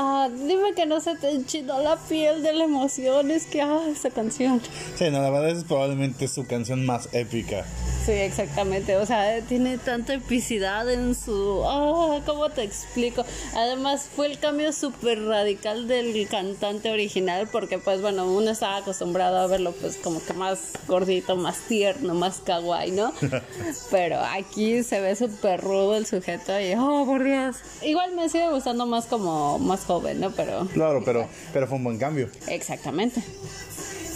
Ah, dime que no se te enchinó la piel de la emoción, es que ah, esa canción. Sí, no, la verdad es probablemente su canción más épica. Sí, exactamente. O sea, tiene tanta epicidad en su. Ah, ¿Cómo te explico? Además, fue el cambio súper radical del cantante original, porque, pues, bueno, uno estaba acostumbrado a verlo, pues, como que más gordito, más tierno, más kawaii, ¿no? Pero aquí se ve súper rudo el sujeto y, oh, por Dios. Igual me sigue gustando más como más joven, ¿no? Pero. Claro, pero, pero fue un buen cambio. Exactamente.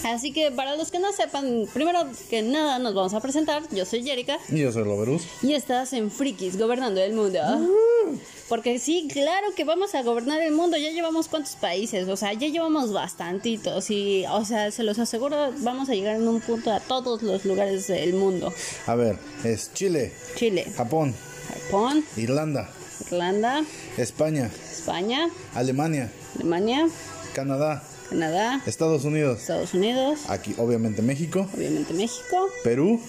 Así que para los que no sepan, primero que nada nos vamos a presentar. Yo soy Jerica. Y yo soy Loverus. Y estás en Frikis, gobernando el mundo. Porque sí, claro que vamos a gobernar el mundo. Ya llevamos cuántos países, o sea, ya llevamos bastantitos. Y, o sea, se los aseguro, vamos a llegar en un punto a todos los lugares del mundo. A ver, es Chile, Chile, Japón, Japón, Irlanda, Irlanda, España, España, Alemania, Alemania, Canadá, Canadá, Estados Unidos, Estados Unidos, aquí obviamente México, obviamente México, Perú.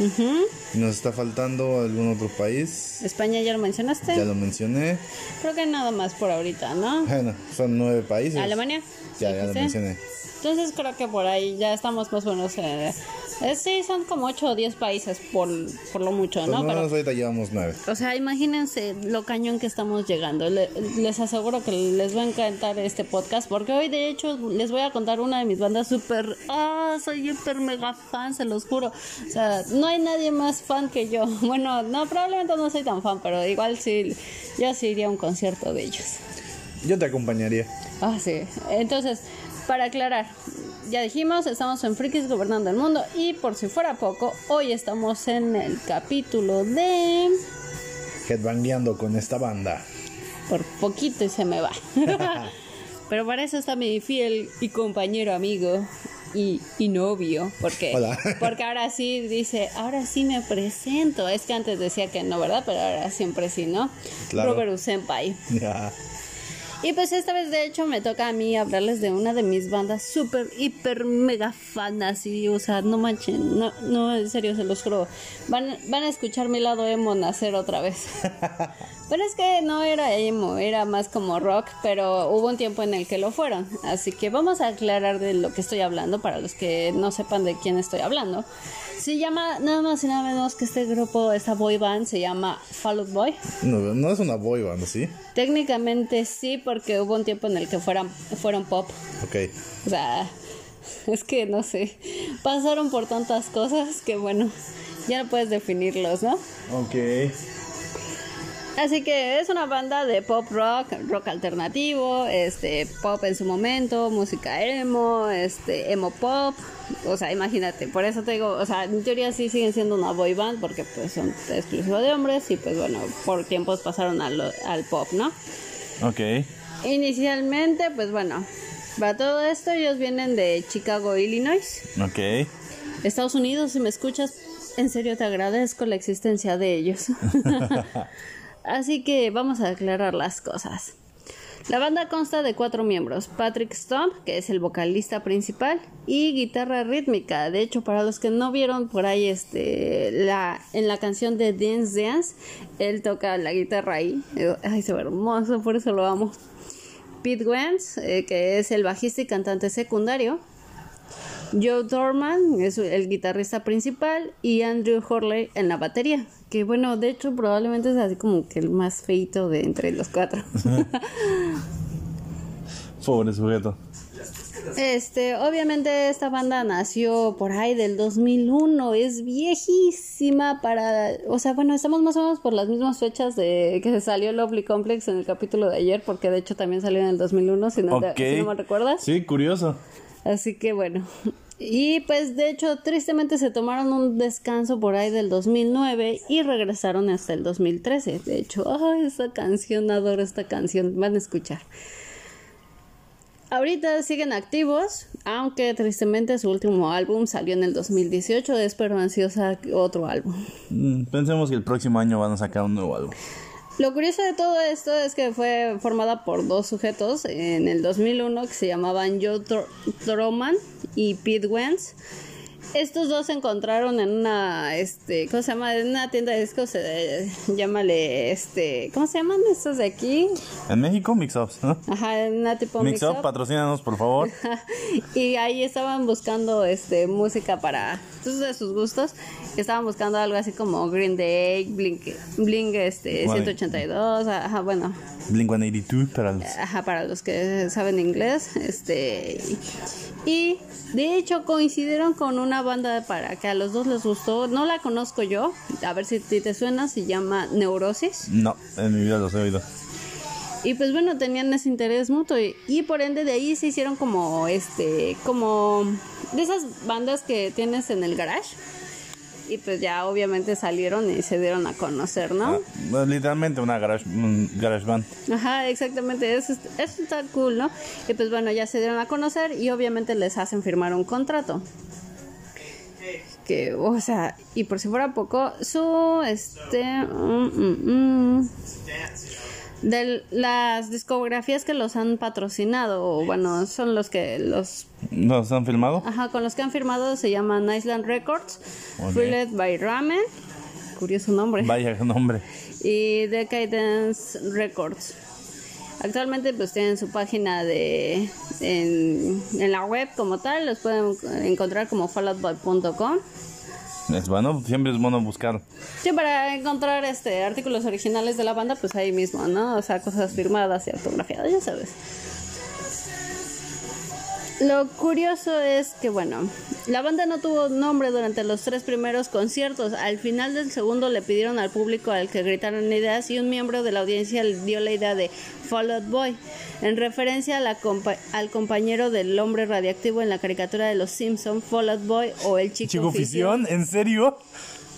ujú, y Nos está faltando algún otro país. España ya lo mencionaste. Ya lo mencioné. Creo que nada más por ahorita, ¿no? Bueno, son nueve países. Alemania. Ya, ya lo mencioné. Entonces creo que por ahí ya estamos más o menos. eh, eh, sí, son como 8 o 10 países por, por lo mucho, Pues ¿no? Pero, ahorita llevamos nueve. o sea, imagínense lo cañón que estamos llegando. Le- les aseguro que les va a encantar este podcast porque hoy de hecho les voy a contar una de mis bandas súper... Ah, soy hiper mega fan, se los juro. O sea, no hay nadie más fan que yo. Bueno, no, probablemente no soy tan fan, pero igual sí, yo sí iría a un concierto de ellos. Yo te acompañaría. Ah, sí. Entonces, para aclarar, ya dijimos, estamos en Frikis Gobernando el Mundo y por si fuera poco, hoy estamos en el capítulo de... Headbangueando con esta banda. Por poquito y se me va. Pero para eso está mi fiel y compañero amigo y, y novio. Porque, Hola. porque ahora sí dice, ahora sí me presento. Es que antes decía que no, ¿verdad? Pero ahora siempre sí, ¿no? Claro. Robert Senpai. Ya. Y pues esta vez de hecho me toca a mí hablarles de una de mis bandas súper, hiper, mega fanas y o sea, no manchen, no, no, en serio se los juro, van, van a escuchar mi lado emo nacer otra vez. pero es que no era emo, era más como rock, pero hubo un tiempo en el que lo fueron, así que vamos a aclarar de lo que estoy hablando para los que no sepan de quién estoy hablando. Se llama nada más y nada menos que este grupo, esta boy band se llama Fall Out Boy. No, no es una boy band, ¿sí? Técnicamente sí, porque hubo un tiempo en el que fueran, fueron pop. Ok. O sea, es que no sé. Pasaron por tantas cosas que bueno, ya no puedes definirlos, ¿no? Ok. Así que es una banda de pop rock, rock alternativo, este pop en su momento, música emo, este emo pop, o sea, imagínate, por eso te digo, o sea, en teoría sí siguen siendo una boy band porque pues son exclusivos de hombres y pues bueno, por tiempos pasaron al, al pop, ¿no? Ok. Inicialmente, pues bueno, para todo esto ellos vienen de Chicago, Illinois. Ok. Estados Unidos, si me escuchas, en serio te agradezco la existencia de ellos. Así que vamos a aclarar las cosas. La banda consta de cuatro miembros, Patrick Stump, que es el vocalista principal, y guitarra rítmica. De hecho, para los que no vieron por ahí este la en la canción de Dance Dance, él toca la guitarra ahí. Ay, se ve hermoso, por eso lo amo. Pete Wentz, eh, que es el bajista y cantante secundario, Joe Dorman es el guitarrista principal y Andrew Horley en la batería. Que bueno, de hecho probablemente es así como que el más feito de entre los cuatro. Pobre sujeto. Este, obviamente esta banda nació por ahí del 2001, es viejísima para, o sea, bueno, estamos más o menos por las mismas fechas de que se salió Lovely Complex en el capítulo de ayer, porque de hecho también salió en el 2001, si no, te- si no me recuerdas. Sí, curioso. Así que bueno. Y pues de hecho tristemente se tomaron un descanso por ahí del 2009 y regresaron hasta el 2013. De hecho, ay, esa canción, adoro esta canción, van a escuchar. Ahorita siguen activos, aunque tristemente su último álbum salió en el 2018, espero ansiosa otro álbum. Mm, Pensemos que el próximo año van a sacar un nuevo álbum. Lo curioso de todo esto es que fue formada por dos sujetos en el 2001 que se llamaban Joe Troman y Pete Wentz. Estos dos se encontraron en una, este, ¿cómo se llama? En una tienda de discos, eh, llámale, este, ¿cómo se llaman estos de aquí? En México, Mix-Ups, ¿no? Ajá, en una tipo Mix-Up, mix-up. patrocínanos, por favor. y ahí estaban buscando, este, música para, todos de sus gustos. Estaban buscando algo así como Green Day, Blink, Blink, este, Vale. 182, ajá, bueno, Blink-182 para los... Ajá, para los que saben inglés, este y de hecho coincidieron con una banda para que a los dos les gustó, no la conozco yo, a ver si te suena, se llama Neurosis No, en mi vida los he oído. y pues bueno tenían ese interés mutuo y, y por ende de ahí se hicieron como este como de esas bandas que tienes en el garage y pues ya obviamente salieron y se dieron a conocer, ¿no? Ah, bueno, literalmente una garage, un garage band. Ajá, exactamente, eso, es- eso está cool, ¿no? Y pues bueno, ya se dieron a conocer y obviamente les hacen firmar un contrato. Que, o sea, y por si fuera poco, su, este, mm, mm, mm, de las discografías que los han patrocinado, o bueno, son los que los, ¿Nos han filmado? ajá, con los que han firmado se llaman Island Records, Ok. Freeled by Ramen, curioso nombre Vaya nombre. y Decadence Records. Actualmente pues tienen su página de en, en la web como tal, los pueden encontrar como falloutboy.com. Es bueno, siempre es bueno buscar. Sí, para encontrar este artículos originales de la banda, pues ahí mismo, ¿no? O sea, cosas firmadas y autografiadas, ya sabes. Lo curioso es que, bueno, la banda no tuvo nombre durante los tres primeros conciertos. Al final del segundo le pidieron al público al que gritaran ideas y un miembro de la audiencia le dio la idea de Fall Out Boy, en referencia a la compa- al compañero del hombre radiactivo en la caricatura de los Simpson, Fall Out Boy o el chico, Chico Fisión, ¿en serio?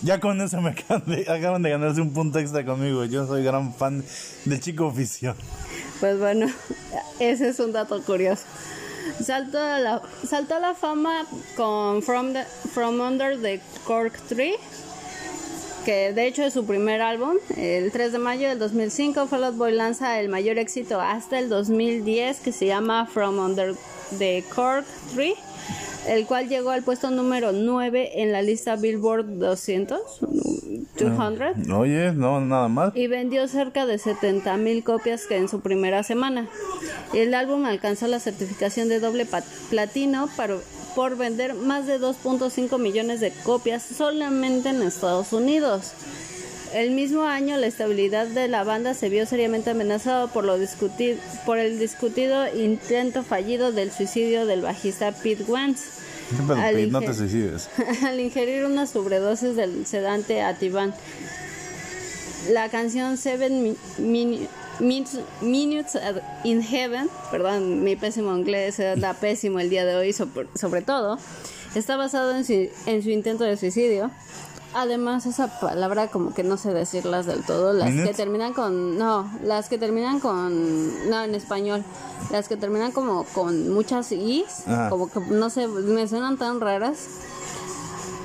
Ya con eso me acaban de, acaban de ganarse un punto extra conmigo. Yo soy gran fan del Chico Fisión. Pues bueno, ese es un dato curioso. Saltó a la, fama con From, From Under the Cork Tree, que de hecho es su primer álbum. El 3 de mayo del 2005, Fall Out Boy lanza el mayor éxito hasta el 2010, que se llama From Under the Cork Tree, el cual llegó al puesto número 9 en la lista Billboard 200, 200 Oye, no, nada más. y vendió cerca de 70 mil copias que en su primera semana. El álbum alcanzó la certificación de doble platino para- por vender más de 2.5 millones de copias solamente en Estados Unidos. El mismo año, la estabilidad de la banda se vio seriamente amenazada por, lo discuti- por el discutido intento fallido del suicidio del bajista Pete Wentz. ¿Qué pedo, Al Pete? No te suicides. al ingerir una sobredosis del sedante Ativan. La canción Seven Mi- Minu- Min- Minutes in Heaven, perdón, mi pésimo inglés da pésimo el día de hoy, sobre, sobre todo, está basado en su, en su intento de suicidio. Además, esa palabra como que no sé decirlas del todo, las que terminan con, no, las que terminan con, no, en español, las que terminan como con muchas is, Ajá. como que no sé, me suenan tan raras.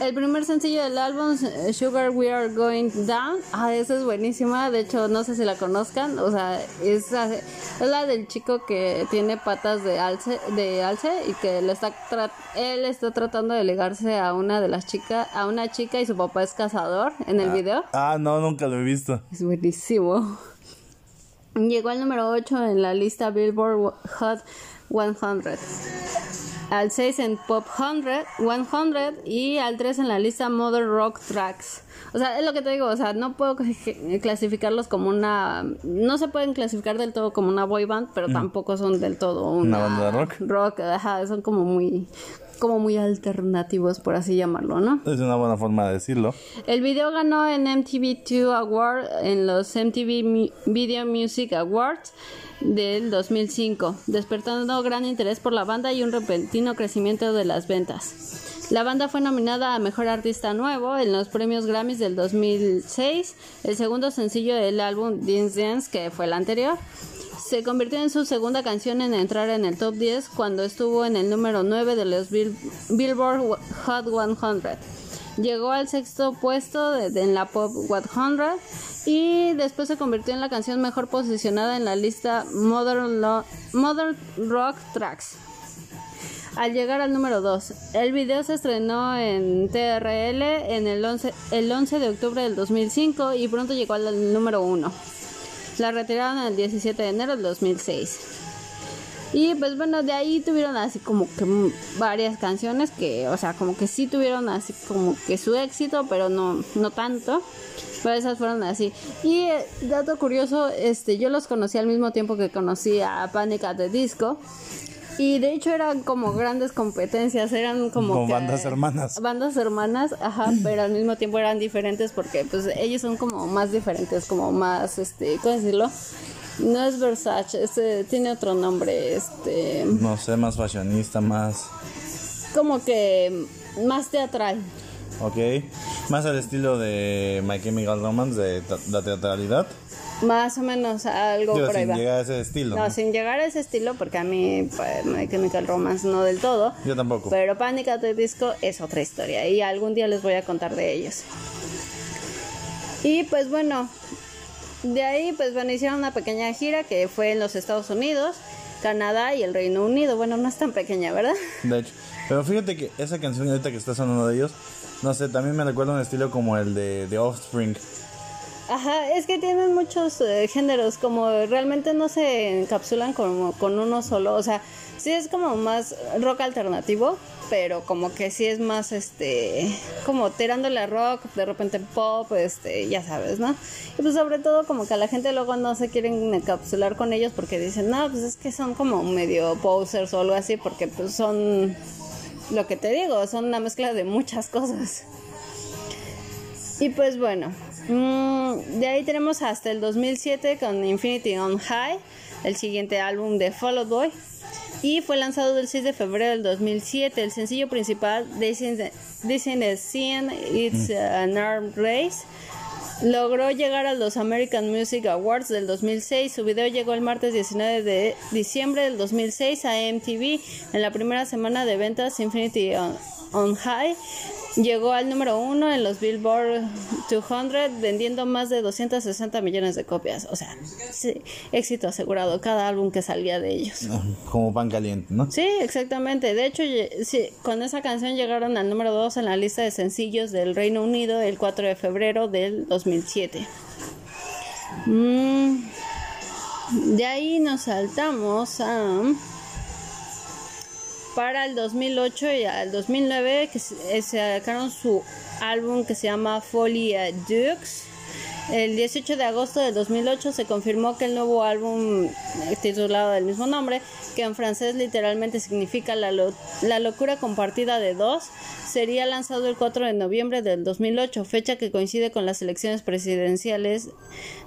El primer sencillo del álbum, eh, Sugar We Are Going Down, ah, esa es buenísima, de hecho no sé si la conozcan, o sea, es, la- es la del chico que tiene patas de alce, de alce y que le está él está tratando de ligarse a una de las chicas, a una chica y su papá es cazador en el video. Ah, no, nunca lo he visto. Es buenísimo. Llegó al número 8 en la lista Billboard Hot 100. Al 6 en Pop 100, 100 y al 3 en la lista Modern Rock Tracks. O sea, es lo que te digo, o sea, no puedo cl- clasificarlos como una... No se pueden clasificar del todo como una boy band, pero tampoco son del todo una, ¿Una banda de rock? Rock, ajá, son como muy... Como muy alternativos, por así llamarlo, ¿no? Es una buena forma de decirlo. El video ganó en MTV2 Award en los MTV Video Music Awards del 2005, despertando gran interés por la banda y un repentino crecimiento de las ventas. La banda fue nominada a Mejor Artista Nuevo en los premios Grammys del 2006, el segundo sencillo del álbum Dance Dance, que fue el anterior. Se convirtió en su segunda canción en entrar en el top 10 cuando estuvo en el número 9 de los Bill- Billboard Hot 100. Llegó al sexto puesto en la Pop 100 y después se convirtió en la canción mejor posicionada en la lista Modern, Modern Rock Tracks. Al llegar al número 2, el video se estrenó en TRL en el 11, el 11 de octubre del 2005 y pronto llegó al número 1. La retiraron el 17 de enero del 2006. Y pues bueno, de ahí tuvieron así como que varias canciones que, o sea, como que sí tuvieron así como que su éxito, pero no, no tanto. Pero esas fueron así. Y eh, dato curioso, este, yo los conocí al mismo tiempo que conocí a Panic at the Disco. Y de hecho eran como grandes competencias, eran como, como bandas hermanas. Bandas hermanas, ajá, pero al mismo tiempo eran diferentes porque pues ellos son como más diferentes, como más, este, ¿cómo decirlo? No es Versace, este tiene otro nombre, este. No sé, más fashionista, más. Como que más teatral. Ok. Más al estilo de My Chemical Romance, de la teatralidad. Más o menos algo por ahí sin llegar a ese estilo. No, sin llegar a ese estilo, porque a mí pues, My Chemical Romance no del todo. Yo tampoco. Pero Panic at the Disco es otra historia y algún día les voy a contar de ellos. Y pues bueno, de ahí, pues bueno, hicieron una pequeña gira que fue en los Estados Unidos, Canadá y el Reino Unido. Bueno, no es tan pequeña, ¿verdad? De hecho. Pero fíjate que esa canción ahorita que está sonando de ellos, no sé, también me recuerda un estilo como el de, The Offspring. Ajá, es que tienen muchos eh, géneros, como realmente no se encapsulan como con uno solo, o sea, sí es como más rock alternativo, pero como que sí es más este como tirándole a rock, de repente pop, este, ya sabes, ¿no? Y pues sobre todo como que a la gente luego no se quieren encapsular con ellos porque dicen, "No, pues es que son como medio posers o algo así porque pues son lo que te digo, son una mezcla de muchas cosas." Y pues bueno, mm, de ahí tenemos hasta el 2007 con Infinity on High, el siguiente álbum de Follow Boy y fue lanzado el 6 de febrero del 2007. El sencillo principal, This is Scene, It's an Armed Race, logró llegar a los American Music Awards del 2006. Su video llegó el martes 19 de diciembre del 2006 a MTV en la primera semana de ventas Infinity on High Llegó al número uno en los Billboard 200 vendiendo más de 260 millones de copias. O sea, sí, éxito asegurado cada álbum que salía de ellos. Como pan caliente, ¿no? Sí, exactamente. De hecho, sí, con esa canción llegaron al número dos en la lista de sencillos del Reino Unido el 4 de febrero del 2007. Mm, de ahí nos saltamos a para el 2008 y al 2009 que eh, sacaron su álbum que se llama Folia Dukes. El 18 de agosto de 2008 se confirmó que el nuevo álbum eh, titulado del mismo nombre, que en francés literalmente significa la, la locura compartida de dos, sería lanzado el 4 de noviembre del 2008, fecha que coincide con las elecciones presidenciales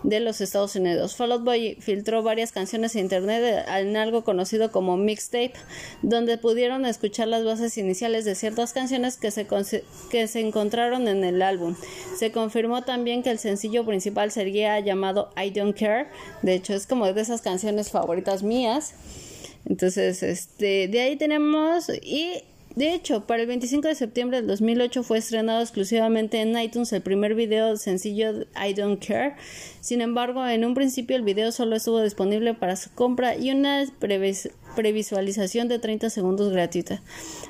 de los Estados Unidos. Fall Out Boy filtró varias canciones en internet en algo conocido como mixtape, donde pudieron escuchar las bases iniciales de ciertas canciones que se, que se encontraron en el álbum. Se confirmó también que el sencillo principal sería llamado I Don't Care, de hecho es como de esas canciones favoritas mías. Entonces, este, de ahí tenemos y de hecho, para el 25 de septiembre del 2008 fue estrenado exclusivamente en iTunes el primer video sencillo I Don't Care. Sin embargo, en un principio el video solo estuvo disponible para su compra y una previsualización de 30 segundos gratuita.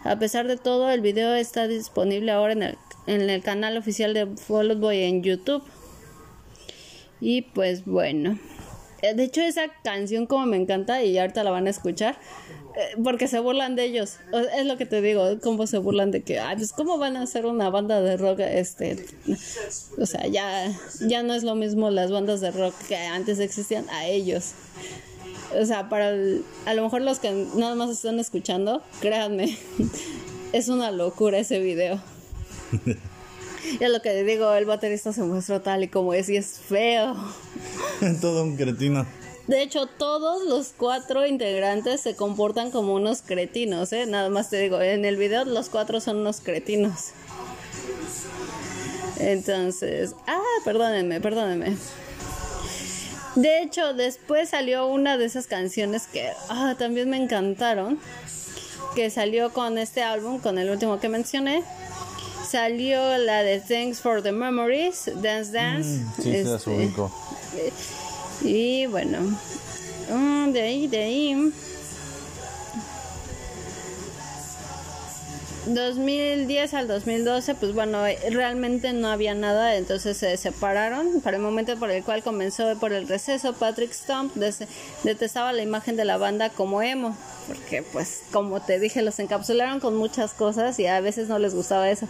A pesar de todo, el video está disponible ahora en el, en el canal oficial de Fall Boy en YouTube. Y pues bueno. Eh, de hecho, esa canción como me encanta y ahorita la van a escuchar. Eh, porque se burlan de ellos. Es lo que te digo, cómo se burlan de que, pues cómo van a hacer una banda de rock, este, o sea, ya, ya no es lo mismo las bandas de rock que antes existían a ellos. O sea, para a lo mejor los que nada más están escuchando, créanme, es una locura ese video. Ya lo que digo, el baterista se muestra tal y como es y es feo. Todo un cretino. De hecho, todos los cuatro integrantes se comportan como unos cretinos, ¿eh? Nada más te digo, en el video los cuatro son unos cretinos. Entonces, ah, perdónenme, perdónenme. De hecho, después salió una de esas canciones que ah, también me encantaron, que salió con este álbum, con el último que mencioné. Salió la de Thanks for the Memories, Dance Dance. Mm, sí, se las este, y bueno, mm, de ahí, de ahí. 2010 al 2012, pues bueno, eh, realmente no había nada, entonces se separaron. Para el momento por el cual comenzó por el receso, Patrick Stump detestaba la imagen de la banda como emo, porque pues como te dije, los encapsularon con muchas cosas y a veces no les gustaba eso.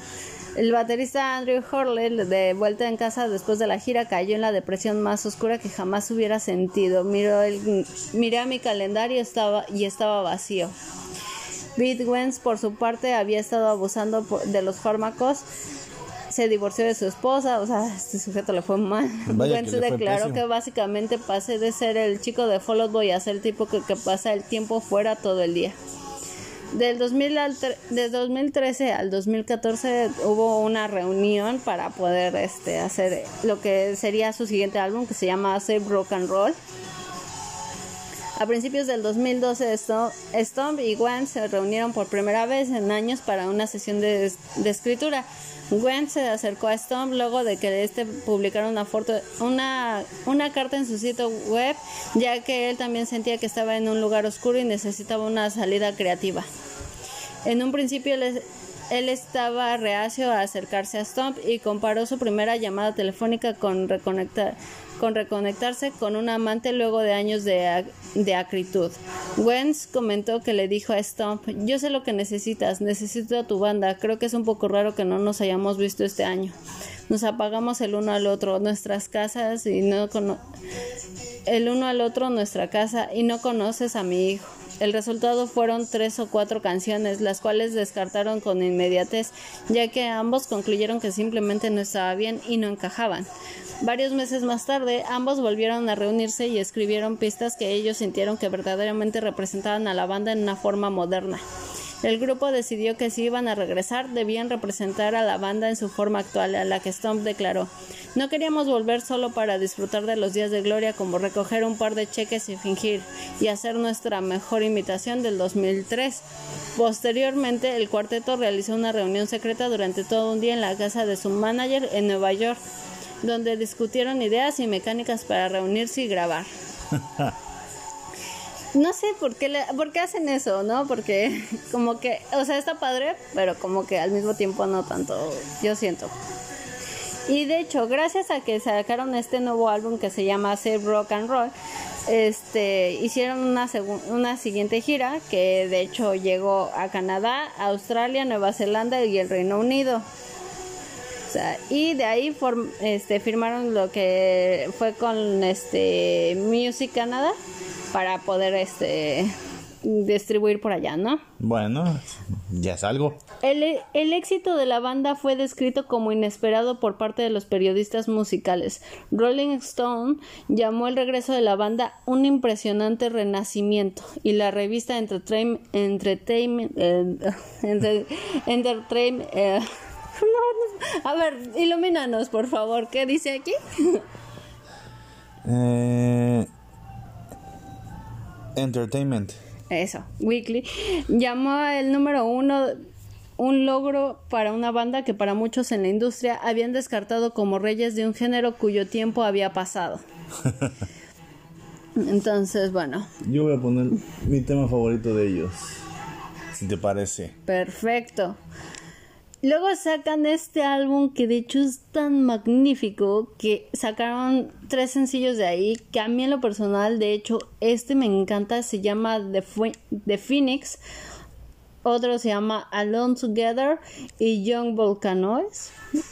El baterista Andrew Horley, de vuelta en casa después de la gira, cayó en la depresión más oscura que jamás hubiera sentido. Miró el, miré a mi calendario estaba, y estaba vacío. Wentz, por su parte, había estado abusando de los fármacos. Se divorció de su esposa, o sea, este sujeto le fue mal. Wentz declaró pésimo. que básicamente pasé de ser el chico de Fall Out Boy a ser el tipo que, que pasa el tiempo fuera todo el día. Del 2000 al tre- de 2013 al 2014 hubo una reunión para poder este, hacer lo que sería su siguiente álbum que se llama Save Rock and Roll. A principios del 2012, Sto- Stomp y Gwen se reunieron por primera vez en años para una sesión de, escritura. Gwen se acercó a Stomp luego de que este publicara una, foto, una, una carta en su sitio web, ya que él también sentía que estaba en un lugar oscuro y necesitaba una salida creativa. En un principio él, él estaba reacio a acercarse a Stomp y comparó su primera llamada telefónica con, reconectar, con reconectarse con un amante luego de años de, de acritud. Wentz comentó que le dijo a Stomp, yo sé lo que necesitas, necesito a tu banda, creo que es un poco raro que no nos hayamos visto este año. Nos apagamos el uno al otro, nuestras casas y no el uno al otro nuestra casa y no conoces a mi hijo. El resultado fueron tres o cuatro canciones, las cuales descartaron con inmediatez, ya que ambos concluyeron que simplemente no estaba bien y no encajaban. Varios meses más tarde, ambos volvieron a reunirse y escribieron pistas que ellos sintieron que verdaderamente representaban a la banda en una forma moderna. El grupo decidió que si iban a regresar debían representar a la banda en su forma actual, a la que Stomp declaró. No queríamos volver solo para disfrutar de los días de gloria como recoger un par de cheques y fingir y hacer nuestra mejor imitación del 2003. Posteriormente, el cuarteto realizó una reunión secreta durante todo un día en la casa de su manager en Nueva York, donde discutieron ideas y mecánicas para reunirse y grabar. No sé por qué, le- por qué hacen eso, ¿no? Porque como que, o sea, está padre, pero como que al mismo tiempo no tanto, yo siento. Y de hecho, gracias a que sacaron este nuevo álbum que se llama Save Rock and Roll, este, hicieron una, una siguiente gira que de hecho llegó a Canadá, Australia, Nueva Zelanda y el Reino Unido. Sea, y de ahí form- este, firmaron lo que fue con este Music Canada para poder este distribuir por allá, ¿no? Bueno, ya es algo. El, el éxito de la banda fue descrito como inesperado por parte de los periodistas musicales. Rolling Stone llamó el regreso de la banda un impresionante renacimiento y la revista Entertainment, Entertainment, eh, Entertainment eh, no, no, a ver, ilumínanos por favor, ¿qué dice aquí? Eh, entertainment. Eso, Weekly, llamó el número uno un logro para una banda que para muchos en la industria habían descartado como reyes de un género cuyo tiempo había pasado. Entonces, bueno, Yo voy a poner mi tema favorito de ellos. Si te parece. perfecto. Luego sacan este álbum que de hecho es tan magnífico que sacaron tres sencillos de ahí que a mí en lo personal de hecho este me encanta, se llama The, The Phoenix, otro se llama Alone Together y Young Volcanoes.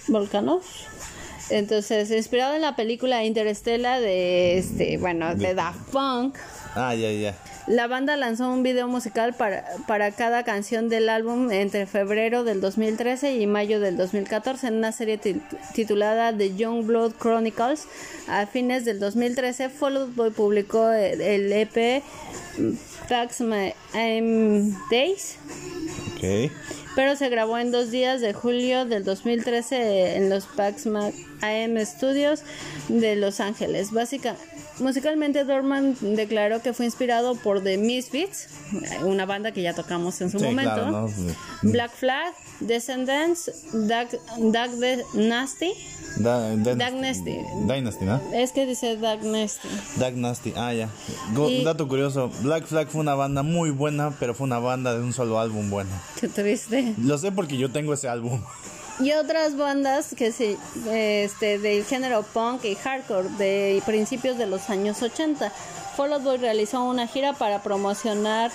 Volcanos. Entonces, inspirado en la película Interstellar de este, bueno, de Daft Punk. Ah, ya, ya. La banda lanzó un video musical para, para cada canción del álbum entre febrero del 2013 y mayo del 2014 en una serie ti- titulada The Young Blood Chronicles. A fines del 2013, Fall Out Boy publicó el, el EP Pax My I'm Days, Ok. pero se grabó en dos días de julio del 2013 en los Pax Ma- AM Studios de Los Ángeles. Básica- Musicalmente, Dorman declaró que fue inspirado por The Misfits, una banda que ya tocamos en su Sí, momento. claro, ¿no? Sí. Black Flag, Descendants, Dark, Dark De- Nasty. Da-. Dark Nasty. Dynasty, ¿no? Es que dice Dark Nasty. Dark Nasty, ah, ya. Go- Y- Dato curioso: Black Flag fue una banda muy buena, pero fue una banda de un solo álbum bueno. Qué triste. Lo sé porque yo tengo ese álbum. Y otras bandas que sí, este, del género punk y hardcore de principios de los años 80. Fall Out Boy realizó una gira para promocionar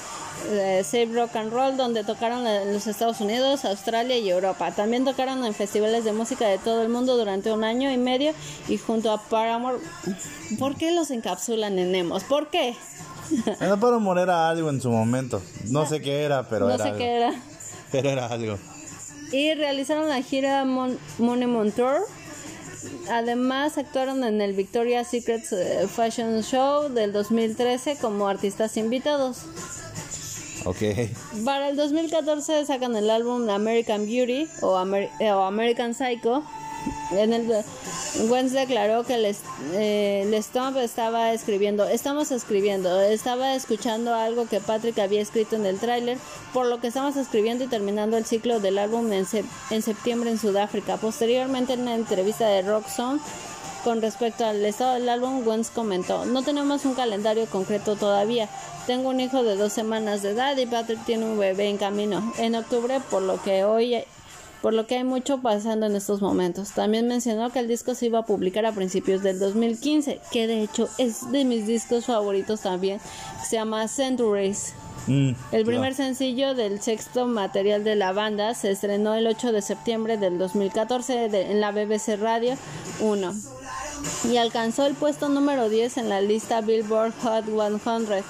eh, Save Rock and Roll, donde tocaron en los Estados Unidos, Australia y Europa. También tocaron en festivales de música de todo el mundo durante un año y medio y junto a Paramore. ¿Por qué los encapsulan en emos? ¿Por qué? Era para morir era algo en su momento. No sé qué era, pero no era sé algo. qué era. Pero era algo. Y realizaron la gira Mon Monument Tour. Además actuaron en el Victoria's Secret eh, Fashion Show del 2013 como artistas invitados. Ok. Para el 2014 sacan el álbum American Beauty o, Amer- eh, o American Psycho. En el Wentz declaró que el, eh, el Stomp estaba escribiendo, estamos escribiendo, estaba escuchando algo que Patrick había escrito en el tráiler, por lo que estamos escribiendo y terminando el ciclo del álbum en, sep- en septiembre en Sudáfrica. Posteriormente en una entrevista de Rock Song con respecto al estado del álbum, Wentz comentó, no tenemos un calendario concreto todavía. Tengo un hijo de dos semanas de edad y Patrick tiene un bebé en camino en octubre, por lo que hoy por lo que hay mucho pasando en estos momentos. También mencionó que el disco se iba a publicar a principios del 2015, que de hecho es de mis discos favoritos también. Se llama Centuries. Mm, El primer sencillo del sexto material de la banda se estrenó el 8 de septiembre del 2014 de- en la BBC Radio 1 y alcanzó el puesto número 10 en la lista Billboard Hot 100.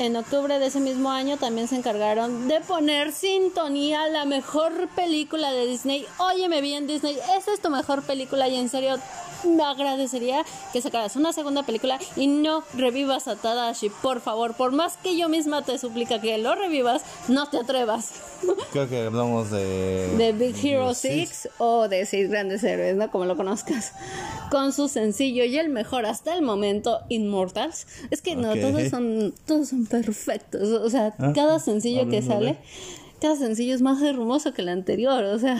En octubre de ese mismo año también se encargaron de poner sintonía a la mejor película de Disney. Óyeme bien Disney, esta es tu mejor película y en serio me agradecería que sacaras una segunda película y no revivas a Tadashi, por favor. Por más que yo misma te suplica que lo revivas, no te atrevas. Creo que hablamos de. De Big Hero Six. 6 o de Seis Grandes Héroes, ¿no? Como lo conozcas. Con su sencillo y el mejor hasta el momento, Immortals. Es que no, Ok. todos son, todos son perfectos. O sea, Ah, cada sencillo que sale, cada sencillo es más hermoso que el anterior. O sea.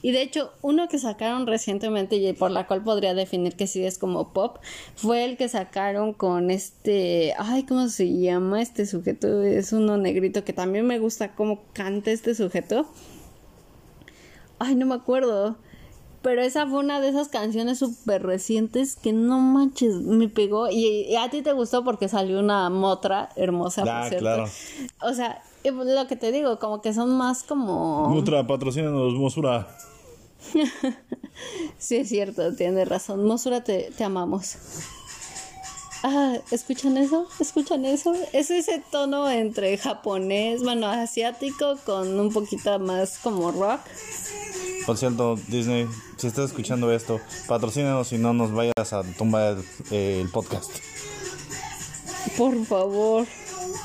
Y de hecho, uno que sacaron recientemente y por la cual podría definir que sí es como pop, fue el que sacaron con este, ay, ¿cómo se llama este sujeto? Es uno negrito que también me gusta cómo canta este sujeto. Ay, no me acuerdo. Pero esa fue una de esas canciones súper recientes que no manches, me pegó. Y, y a ti te gustó porque salió una motra hermosa, por Ah, cierto. claro. O sea, pues lo que te digo, como que son más como... Mutra, patrocínanos, Mosura. Sí, es cierto, tienes razón. Mosura, te, te amamos. Ah, ¿escuchan eso? ¿Escuchan eso? Es ese tono entre japonés, bueno, asiático, con un poquito más como rock. Por cierto, Disney, si estás escuchando esto, patrocínanos y no nos vayas a tumbar el, el podcast. Por favor.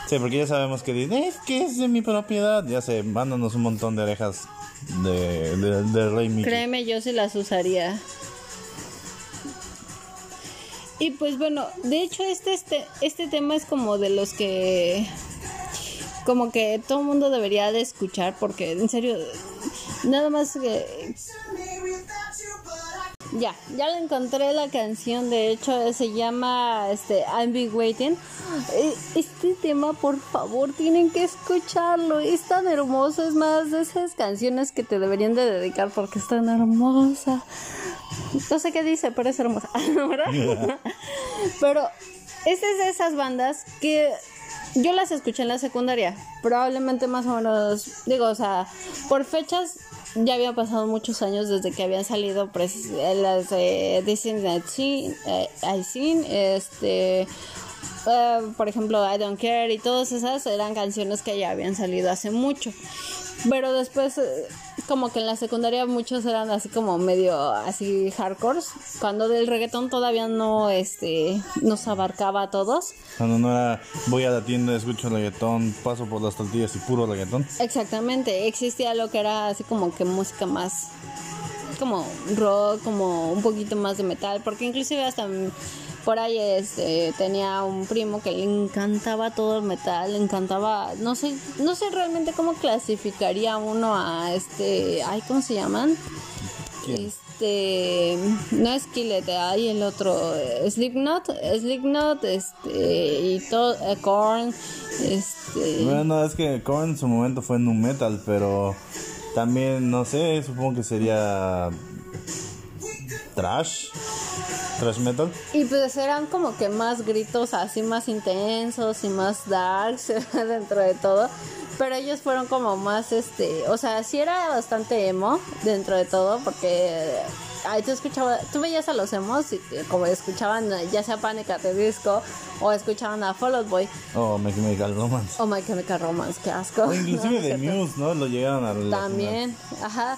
Sí, porque ya sabemos que Disney es que es de mi propiedad. Ya sé, mándanos un montón de orejas de, de, de Rey Mickey. Créeme, yo sí las usaría. Y pues bueno, de hecho este, este, este tema es como de los que como que todo el mundo debería de escuchar porque en serio nada más que ya, ya la encontré la canción, de hecho se llama este I'm Been Waiting. Eh, Este tema, por favor, tienen que escucharlo. Es tan hermoso, es más de esas canciones que te deberían de dedicar porque es tan hermosa. No sé qué dice, pero es hermosa, ¿verdad? pero esta es de esas bandas que yo las escuché en la secundaria. Probablemente más o menos, digo, o sea, por fechas ya habían pasado muchos años desde que habían salido pues, las eh, I Seen, este, eh, por ejemplo, I Don't Care y todas esas eran canciones que ya habían salido hace mucho. Pero después, eh, como que en la secundaria muchos eran así como medio así hardcore, cuando del reggaetón todavía no, este, nos abarcaba a todos. Cuando no era, voy a la tienda, escucho reggaetón, paso por las tortillas y puro reggaetón. Exactamente, existía lo que era así como que música más como rock, como un poquito más de metal, porque inclusive hasta por ahí este tenía un primo que le encantaba todo el metal, le encantaba, no sé, no sé realmente cómo clasificaría uno a este, ay, ¿cómo se llaman? ¿Quién? Este, no es Skillet, hay el otro, eh, Slipknot, Slipknot, este, y todo, eh, Korn, este, Bueno, es que Korn en su momento fue nu metal, pero también, no sé, supongo que sería trash, trash metal. y pues eran como que más gritos así más intensos y más darks dentro de todo. Pero ellos fueron como más, este, o sea, sí era bastante emo dentro de todo, porque ahí tú escuchabas, tú veías a los emos y que como escuchaban ya sea Panic at the Disco o escuchaban a Fall Out Boy O My Chemical Romance. o My Chemical Romance, qué asco. O inclusive de. Muse, ¿no? Lo llegaron a relacionar. También, ajá.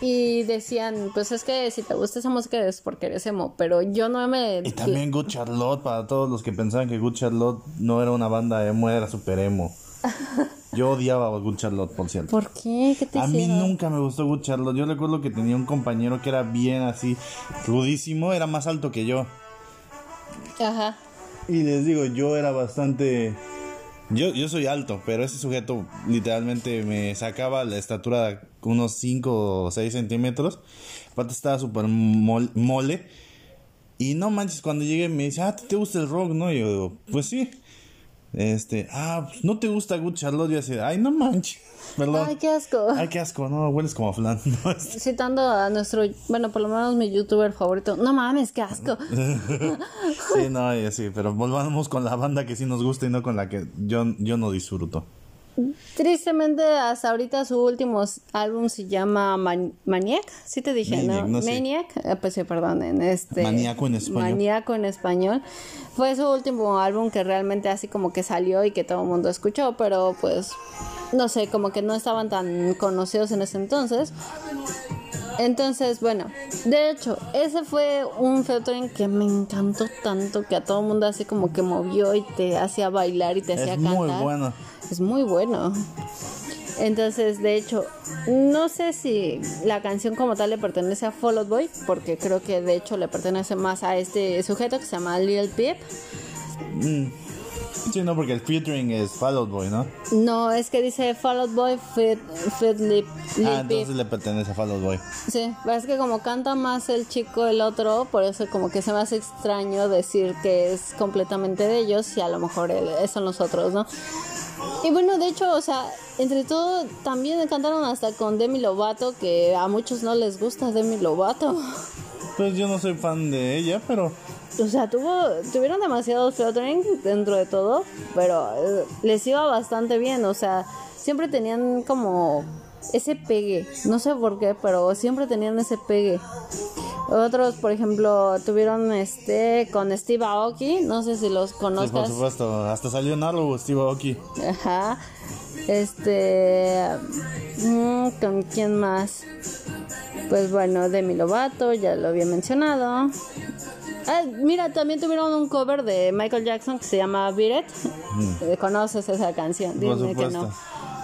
Y decían, pues es que si te gusta esa música es porque eres emo, pero yo no me... Y también Good Charlotte, para todos los que pensaban que Good Charlotte no era una banda emo, era super emo. Yo odiaba a Good Charlotte, por cierto. ¿Por qué? ¿Qué te A mí nunca me gustó Good Charlotte. Yo recuerdo que tenía un compañero que era bien así, rudísimo, era más alto que yo. Ajá. Y les digo, yo era bastante... Yo, yo soy alto, pero ese sujeto literalmente me sacaba la estatura de unos 5 o 6 centímetros. Aparte estaba súper mol- mole. Y no manches, cuando llegué me dice, ah, ¿te gusta el rock? No, y yo digo, pues sí. Este, ah, pues, ¿no te gusta Good Charlotte? Y así, ay, no manches, perdón. Ay, qué asco. Ay, qué asco, no, hueles como a flan. No, Citando a nuestro, bueno, por lo menos mi youtuber favorito. No mames, qué asco. sí, no, y así, pero volvamos con la banda que sí nos gusta y no con la que yo, yo no disfruto. Tristemente, hasta ahorita su último álbum se llama Man- Maniac. Sí te dije, Maniac, ¿no? Maniac. Eh, pues sí, perdón, en este... Maníaco en español. Maníaco en español. Fue su último álbum que realmente así como que salió y que todo el mundo escuchó, pero pues, no sé, como que no estaban tan conocidos en ese entonces. Entonces, bueno, de hecho, ese fue un featuring que me encantó tanto que a todo el mundo así como que movió y te hacía bailar y te hacía Es cantar. muy bueno. Es muy bueno. Entonces, de hecho, no sé si la canción como tal le pertenece a Fall Out Boy, porque creo que de hecho le pertenece más a este sujeto que se llama Lil Peep. Mm. Sí, no, porque el featuring es Fall Out Boy, ¿no? No, es que dice Fall Out Boy Fit, fit Lil, Lil Ah, entonces le pertenece a Fall Out Boy. Sí, pero es que como canta más el chico el otro, por eso como que se me hace extraño decir que es completamente de ellos y a lo mejor él- son los otros, ¿no? Y bueno, de hecho, o sea, entre todo también cantaron hasta con Demi Lovato, que a muchos no les gusta Demi Lovato. Pues yo no soy fan de ella, pero O sea, tuvo, tuvieron demasiados featuring dentro de todo, pero eh, les iba bastante bien, o sea, siempre tenían como ese pegue, no sé por qué, pero siempre tenían ese pegue. Otros, por ejemplo, tuvieron este con Steve Aoki, no sé si los sí, por conozcas. supuesto. Hasta salió en algo Steve Aoki. Ajá. Este. mm, ¿Con quién más? Pues bueno, Demi Lovato, ya lo había mencionado. Ah, mira, también tuvieron un cover de Michael Jackson que se llama Beat It. Eh, ¿Conoces esa canción? Por Dime que no.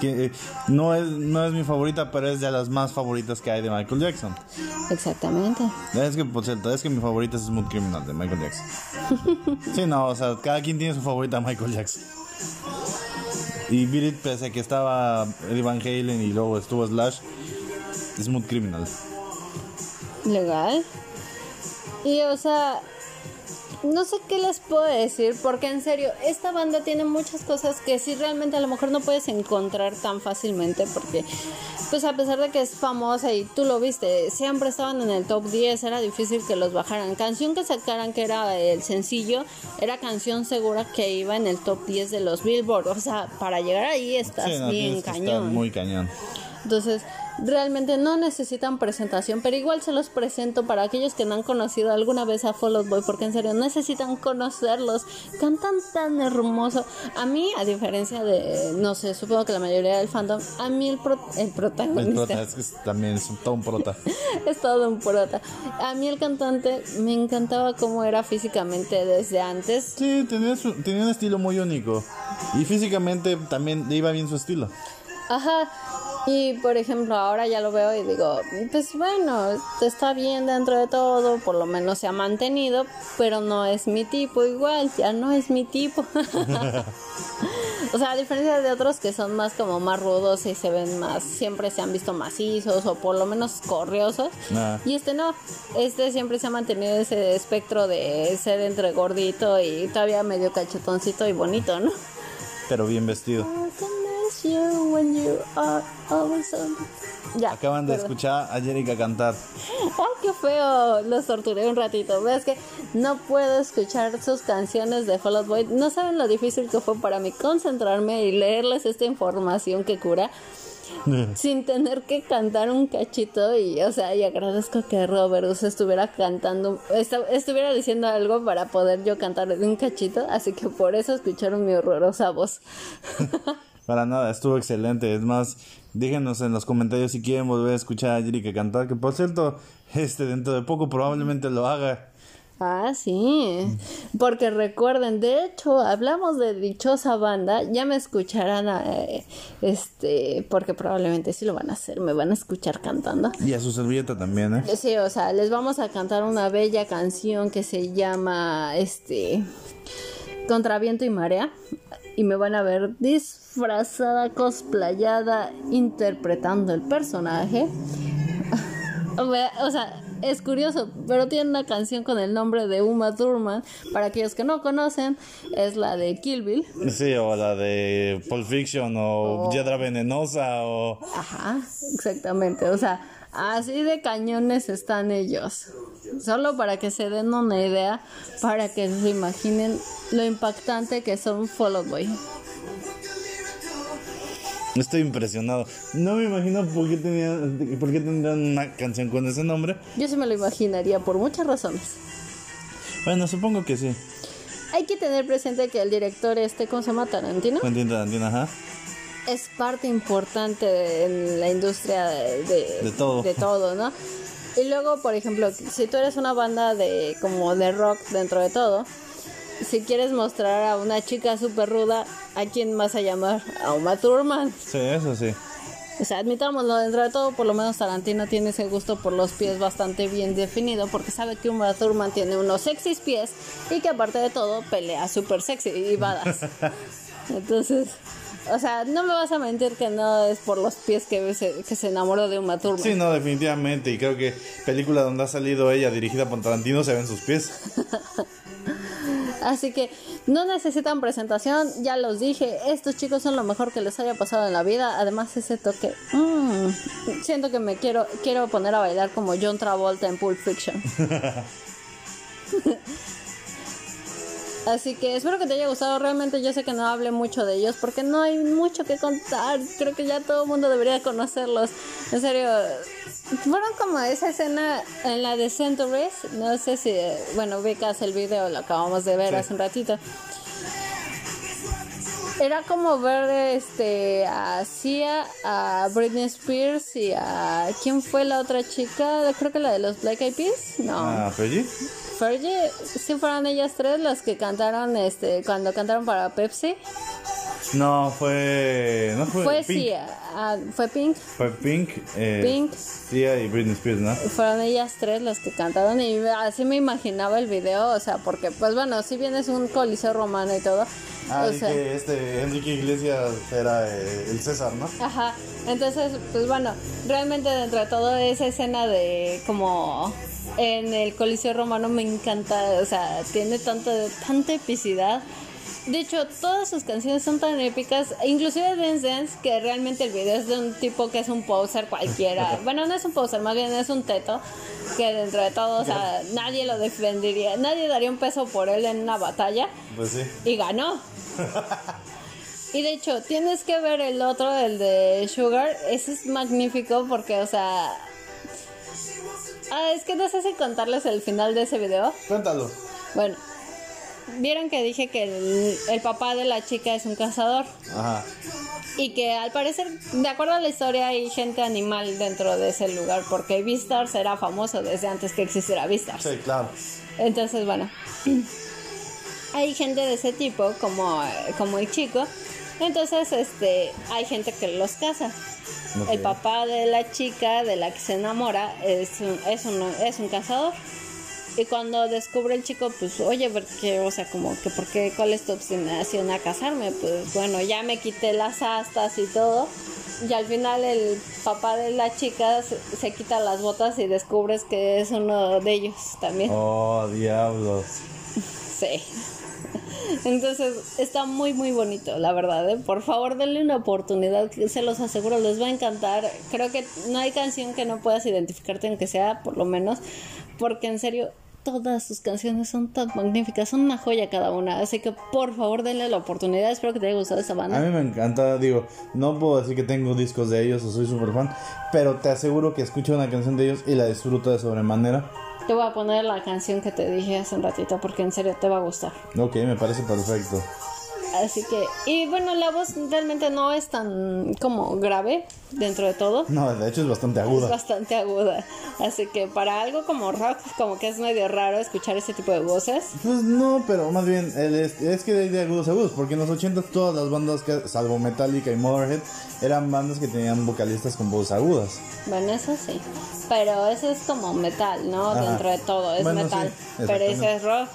Que, eh, no, es, no es mi favorita, pero es de las más favoritas que hay de Michael Jackson. Exactamente. Es que, por cierto, es que mi favorita es Smooth Criminal de Michael Jackson. Sí, no, o sea, cada quien tiene su favorita Michael Jackson. Y Beat It, pese a que estaba Eddie Van Halen y luego estuvo Slash, Smooth Criminal. Legal. Y o sea, no sé qué les puedo decir, porque en serio, esta banda tiene muchas cosas que sí realmente a lo mejor no puedes encontrar tan fácilmente, porque pues a pesar de que es famosa y tú lo viste, siempre estaban en el top 10, era difícil que los bajaran. Canción que sacaran que era el sencillo, era canción segura que iba en el top 10 de los Billboard, o sea, para llegar ahí estás Sí, no, bien cañón. muy cañón. Entonces, realmente no necesitan presentación, pero igual se los presento para aquellos que no han conocido alguna vez a Fall Out Boy, porque en serio necesitan conocerlos. Cantan tan hermoso. A mí, a diferencia de, no sé, supongo que la mayoría del fandom, a mí el, pro- el El protagonista prota, es que también es todo un prota. es todo un prota. A mí el cantante me encantaba cómo era físicamente desde antes. Sí, tenía, su- tenía un estilo muy único. Y físicamente también le iba bien su estilo. Ajá. Y por ejemplo, ahora ya lo veo y digo, pues bueno, está bien dentro de todo, por lo menos se ha mantenido, pero no es mi tipo igual, ya no es mi tipo. o sea, a diferencia de otros que son más como más rudos y se ven más, siempre se han visto macizos o por lo menos corriosos. Ah. Y este no, este siempre se ha mantenido ese espectro de ser entre gordito y todavía medio cachetoncito y bonito, ¿no? Pero bien vestido. You when you are always on- Ya. Acaban de perdón. escuchar a Jerica cantar. Ay, qué feo. Los torturé un ratito. Ves que no puedo escuchar sus canciones de Fall Out Boy. No saben lo difícil que fue para mí concentrarme y leerles esta información que cura sin tener que cantar un cachito y o sea y agradezco que Robert estuviera cantando esta- estuviera diciendo algo para poder yo cantar un cachito así que por eso escucharon mi horrorosa voz Para nada, estuvo excelente. Es más, díganos en los comentarios si quieren volver a escuchar a Jerica cantar. Que por cierto, este dentro de poco probablemente lo haga. Ah, sí. Porque recuerden, de hecho, hablamos de dichosa banda. Ya me escucharán, eh, este, porque probablemente sí lo van a hacer. Me van a escuchar cantando. Y a su servilleta también, ¿eh? Sí, o sea, les vamos a cantar una bella canción que se llama, este, Contra viento y marea. Y me van a ver disfrazada, cosplayada, interpretando el personaje. O sea, es curioso, pero tiene una canción con el nombre de Uma Thurman. Para aquellos que no conocen, es la de Kill Bill. Sí, o la de Pulp Fiction, o Piedra Venenosa, o... Ajá, exactamente. O sea, así de cañones están ellos. Solo para que se den una idea, para que se imaginen lo impactante que son Fall Out Boy. Estoy impresionado. No me imagino por qué, tenían, por qué tendrían una canción con ese nombre. Yo sí me lo imaginaría por muchas razones. Bueno, supongo que sí. Hay que tener presente que el director este, ¿cómo se llama? Tarantino. Quentin Tarantino, ajá. es parte importante en la industria de, de, De todo. de todo, ¿no? Y luego, por ejemplo, si tú eres una banda de como de rock dentro de todo, si quieres mostrar a una chica súper ruda, ¿a quién vas a llamar? A Uma Thurman. Sí, eso sí. O sea, admitámoslo, dentro de todo, por lo menos Tarantino tiene ese gusto por los pies bastante bien definido, porque sabe que Uma Thurman tiene unos sexys pies y que aparte de todo pelea súper sexy y badass. Entonces, o sea, no me vas a mentir que no es por los pies que se, que se enamoró de Uma Thurman. Sí, no, definitivamente. Y creo que película donde ha salido ella dirigida por Tarantino se ven sus pies. Así que no necesitan presentación, ya los dije, estos chicos son lo mejor que les haya pasado en la vida. Además ese toque, mm, siento que me quiero quiero poner a bailar como John Travolta en Pulp Fiction. Así que espero que te haya gustado. Realmente yo sé que no hablé mucho de ellos porque no hay mucho que contar. Creo que ya todo el mundo debería conocerlos. En serio, fueron como esa escena en la de Centuries. No sé si, bueno, ubicas el video, lo acabamos de ver Sí. hace un ratito. Era como ver este a Sia, a Britney Spears y a ¿quién fue la otra chica? Creo que la de los Black Eyed Peas. No. Ah, Fergie. Fergie, sí fueron ellas tres las que cantaron este cuando cantaron para Pepsi. No, fue. No fue. Fue Pink. Sia, ah, fue Pink. Fue Pink. Eh, Pink. Sia y Britney Spears, ¿no? Fueron ellas tres las que cantaron y así me imaginaba el video, o sea, porque pues bueno, si bien es un coliseo romano y todo, Ah, o sea, que este Enrique Iglesias era eh, el César, ¿no? Ajá, entonces, pues bueno, realmente dentro de todo esa escena de como en el Coliseo Romano me encanta, o sea, tiene tanto, tanta epicidad. De hecho, todas sus canciones son tan épicas, inclusive Dance Dance, que realmente el video es de un tipo que es un poser cualquiera. Bueno, no es un poser, más bien es un teto, que dentro de todo, o sea, nadie lo defendería, nadie daría un peso por él en una batalla Pues sí. y ganó. Y de hecho, tienes que ver el otro, el de Sugar. Ese es magnífico porque, o sea. Ah, es que no sé si contarles el final de ese video. Cuéntalo. Bueno, vieron que dije que el, el papá de la chica es un cazador. Ajá. Y que al parecer, de acuerdo a la historia, hay gente animal dentro de ese lugar. Porque Beastars era famoso desde antes que existiera Beastars. Sí, claro. Entonces, bueno. hay gente de ese tipo, como, como el chico. Entonces, este, hay gente que los casa. Ok. El papá de la chica de la que se enamora es un, es un, es un cazador. Y cuando descubre el chico, pues, oye, porque, o sea, como que, ¿por qué? ¿Cuál es tu obstinación a casarme? Pues, bueno, ya me quité las astas y todo. Y al final el papá de la chica se, se quita las botas y descubres que es uno de ellos también. Oh, diablos. Sí. Entonces está muy muy bonito, la verdad. ¿eh? Por favor, denle una oportunidad, se los aseguro, les va a encantar. Creo que no hay canción que no puedas identificarte, aunque sea por lo menos, porque en serio todas sus canciones son tan magníficas, son una joya cada una. Así que por favor denle la oportunidad. Espero que te haya gustado esta A banda. mí me encanta, digo, no puedo decir que tengo discos de ellos o soy súper fan, pero te aseguro que escucho una canción de ellos y la disfruto de sobremanera. Te voy a poner la canción que te dije hace un ratito, porque en serio te va a gustar. Ok, me parece perfecto. Así que, y bueno, la voz realmente no es tan como grave dentro de todo. No, de hecho es bastante Es aguda. bastante aguda. Así que para algo como rock, como que es medio raro escuchar ese tipo de voces. Pues no, pero más bien es, es que de agudos a agudos, porque en los 80 todas las bandas, que, salvo Metallica y Motorhead, eran bandas que tenían vocalistas con voces agudas. Bueno, eso sí. Pero eso es como metal, ¿no? Ajá. Dentro de todo, es Bueno, metal. sí, pero ese es rock.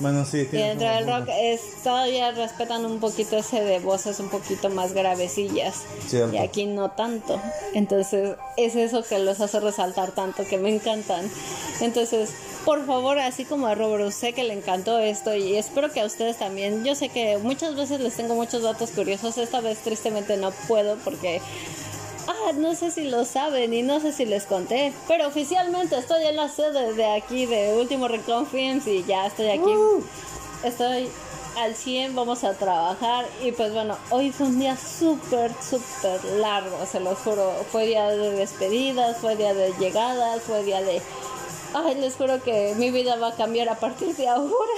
Bueno, sí, Y dentro del rock es todavía respetan un poquito ese de voces un poquito más gravecillas. Cierto. Y aquí no tanto. Entonces es eso que los hace resaltar tanto, que me encantan. Entonces, por favor, así como a Robert, sé que le encantó esto y espero que a ustedes también. Yo sé que muchas veces les tengo muchos datos curiosos. Esta vez tristemente no puedo porque... Ah, no sé si lo saben y no sé si les conté, pero oficialmente estoy en la sede de aquí de Último Films y ya estoy aquí. Estoy al 100, vamos a trabajar y pues bueno, hoy fue un día súper, súper largo, se los juro. Fue día de despedidas, fue día de llegadas, fue día de... Ay, les juro que mi vida va a cambiar a partir de ahora.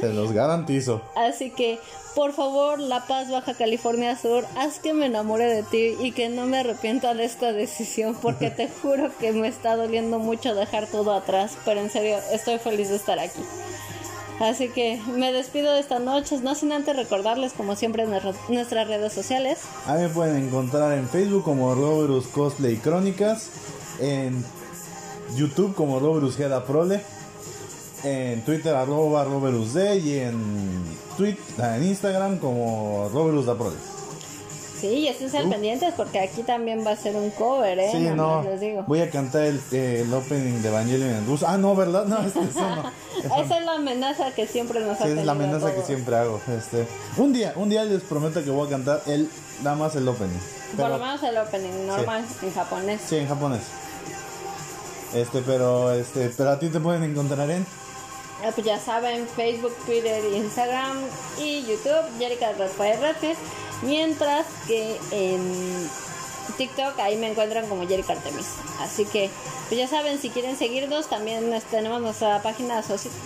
Se los garantizo. Así que, por favor, La Paz, Baja California Sur, haz que me enamore de ti y que no me arrepienta de esta decisión, porque te juro que me está doliendo mucho dejar todo atrás, pero en serio, estoy feliz de estar aquí. Así que me despido de esta noche, no sin antes recordarles, como siempre, en nuestras- nuestras redes sociales. A mí me pueden encontrar en Facebook como Roberus Cosplay Crónicas, en YouTube como Roberus Geda Prole, en Twitter arroba Roberus D y en, Twitter, en Instagram como Roberus. Sí, y estén al pendientes porque aquí también va a ser un cover, ¿eh? Sí, Nada no, les digo. voy a cantar el, eh, el opening de Evangelion en ruso. Ah, no, ¿verdad? No, este, eso no. Esa es la amenaza que siempre nos ha Sí, es la amenaza que siempre hago. Este, un día, un día les prometo que voy a cantar el, nada más el opening. Por lo menos el opening normal en japonés. Sí, en japonés. Este, pero, este, pero a ti te pueden encontrar en. Ah, Pues ya saben, Facebook, Twitter, Instagram y YouTube, Jerica Rafael Redfield. Mientras que en TikTok ahí me encuentran como Jerica Artemis. Así que, pues ya saben, si quieren seguirnos, también tenemos nuestra página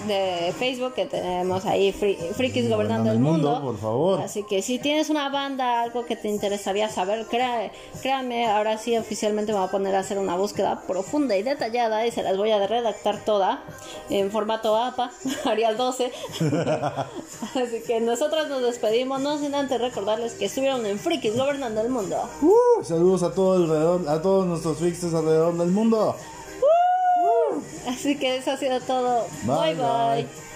de Facebook que tenemos ahí, Fri- Frikis Gobernando el Mundo. por favor. Así que si tienes una banda, algo que te interesaría saber, crea- créanme, ahora sí oficialmente me voy a poner a hacer una búsqueda profunda y detallada y se las voy a redactar toda en formato APA, Arial 12. Así que nosotros nos despedimos, no sin antes recordarles que estuvieron en Frikis Gobernando el Mundo. Uh, saludos a todo alrededor, a todos nuestros fixes alrededor del mundo. Así que eso ha sido todo. Bye, bye. bye. bye.